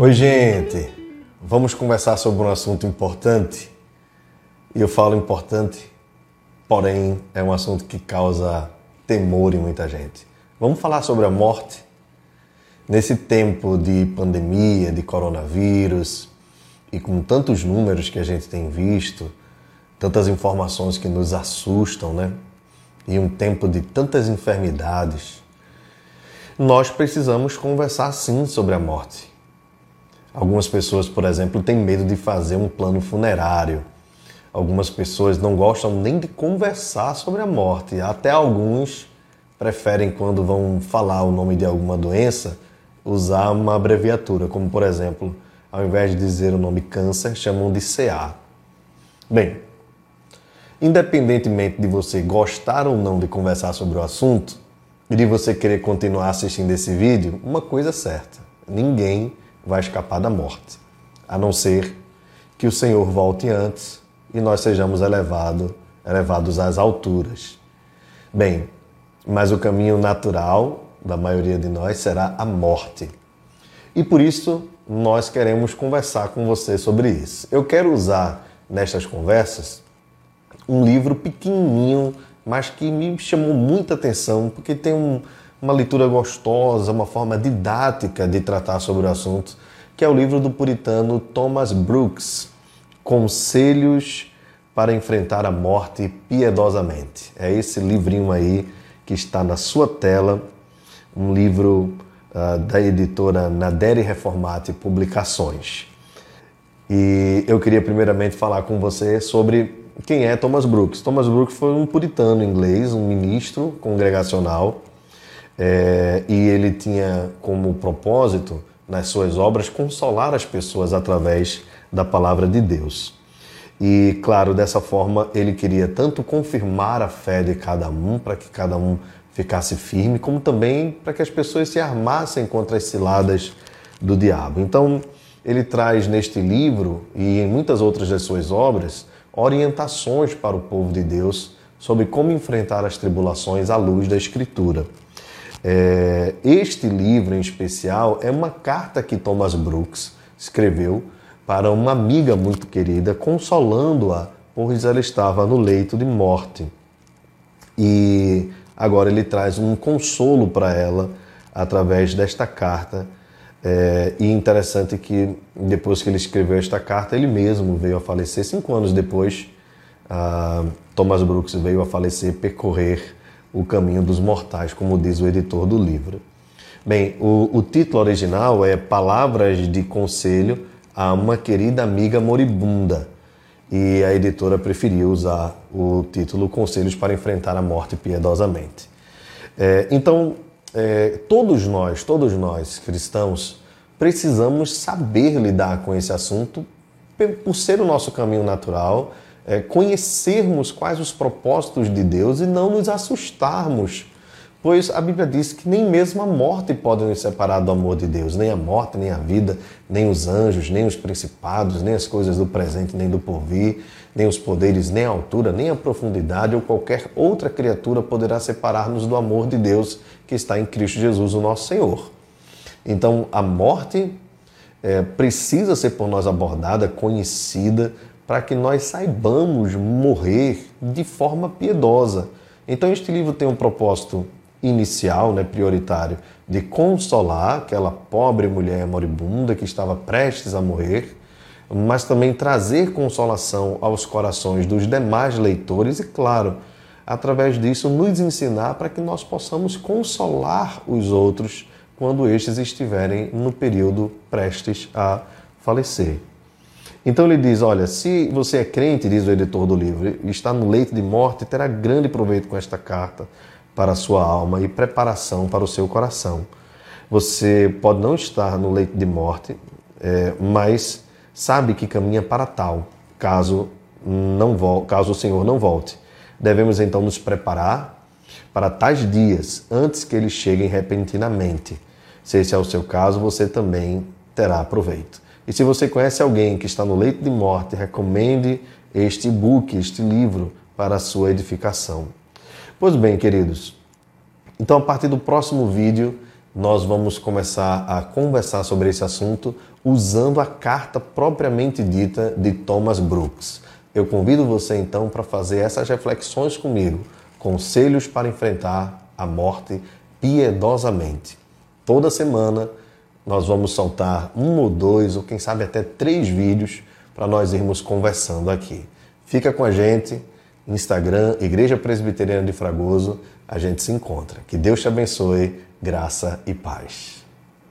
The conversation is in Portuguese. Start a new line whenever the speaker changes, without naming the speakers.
Oi, gente! Vamos conversar sobre um assunto importante. E eu falo importante, porém é um assunto que causa temor em muita gente. Vamos falar sobre a morte? Nesse tempo de pandemia, de coronavírus e com tantos números que a gente tem visto, tantas informações que nos assustam, né? E um tempo de tantas enfermidades, nós precisamos conversar sim sobre a morte. Algumas pessoas, por exemplo, têm medo de fazer um plano funerário. Algumas pessoas não gostam nem de conversar sobre a morte. Até alguns preferem, quando vão falar o nome de alguma doença, usar uma abreviatura, como por exemplo, ao invés de dizer o nome câncer, chamam de CA. Bem, independentemente de você gostar ou não de conversar sobre o assunto e de você querer continuar assistindo esse vídeo, uma coisa é certa: ninguém vai escapar da morte, a não ser que o Senhor volte antes e nós sejamos elevado, elevados às alturas. Bem, mas o caminho natural da maioria de nós será a morte. E por isso nós queremos conversar com você sobre isso. Eu quero usar nestas conversas um livro pequenininho, mas que me chamou muita atenção, porque tem um, uma leitura gostosa, uma forma didática de tratar sobre o assunto, que é o livro do puritano Thomas Brooks, Conselhos para enfrentar a morte piedosamente. É esse livrinho aí que está na sua tela, um livro uh, da editora Naderi Reformati Publicações. E eu queria primeiramente falar com você sobre quem é Thomas Brooks. Thomas Brooks foi um puritano inglês, um ministro congregacional, é, e ele tinha como propósito, nas suas obras, consolar as pessoas através da palavra de Deus. E, claro, dessa forma ele queria tanto confirmar a fé de cada um, para que cada um ficasse firme, como também para que as pessoas se armassem contra as ciladas do diabo. Então, ele traz neste livro e em muitas outras das suas obras orientações para o povo de Deus sobre como enfrentar as tribulações à luz da Escritura. É, este livro em especial é uma carta que Thomas Brooks escreveu para uma amiga muito querida, consolando-a, pois ela estava no leito de morte. E agora ele traz um consolo para ela através desta carta. É, e interessante que depois que ele escreveu esta carta, ele mesmo veio a falecer. Cinco anos depois, Thomas Brooks veio a falecer, percorrer o caminho dos mortais, como diz o editor do livro. Bem, o, o título original é Palavras de Conselho a uma querida amiga moribunda. E a editora preferiu usar o título Conselhos para enfrentar a morte piedosamente. É, então, é, todos nós, todos nós cristãos, precisamos saber lidar com esse assunto por ser o nosso caminho natural é, conhecermos quais os propósitos de Deus e não nos assustarmos, pois a Bíblia diz que nem mesmo a morte pode nos separar do amor de Deus, nem a morte, nem a vida, nem os anjos, nem os principados, nem as coisas do presente, nem do porvir, nem os poderes, nem a altura, nem a profundidade ou qualquer outra criatura poderá separar-nos do amor de Deus que está em Cristo Jesus, o nosso Senhor. Então, a morte é, precisa ser por nós abordada, conhecida, para que nós saibamos morrer de forma piedosa. Então, este livro tem um propósito inicial, né, prioritário, de consolar aquela pobre mulher moribunda que estava prestes a morrer, mas também trazer consolação aos corações dos demais leitores e, claro, através disso, nos ensinar para que nós possamos consolar os outros quando estes estiverem no período prestes a falecer. Então ele diz: Olha, se você é crente, diz o editor do livro, e está no leito de morte, terá grande proveito com esta carta para a sua alma e preparação para o seu coração. Você pode não estar no leito de morte, é, mas sabe que caminha para tal, caso, não caso o Senhor não volte. Devemos então nos preparar para tais dias antes que eles cheguem repentinamente. Se esse é o seu caso, você também terá proveito. E se você conhece alguém que está no leito de morte, recomende este e-book, este livro, para a sua edificação. Pois bem, queridos, então a partir do próximo vídeo nós vamos começar a conversar sobre esse assunto, usando a carta propriamente dita de Thomas Brooks. Eu convido você então para fazer essas reflexões comigo, conselhos para enfrentar a morte piedosamente. Toda semana nós vamos soltar um ou dois, ou quem sabe até três vídeos para nós irmos conversando aqui. Fica com a gente, Instagram, Igreja Presbiteriana de Fragoso, a gente se encontra. Que Deus te abençoe, graça e paz.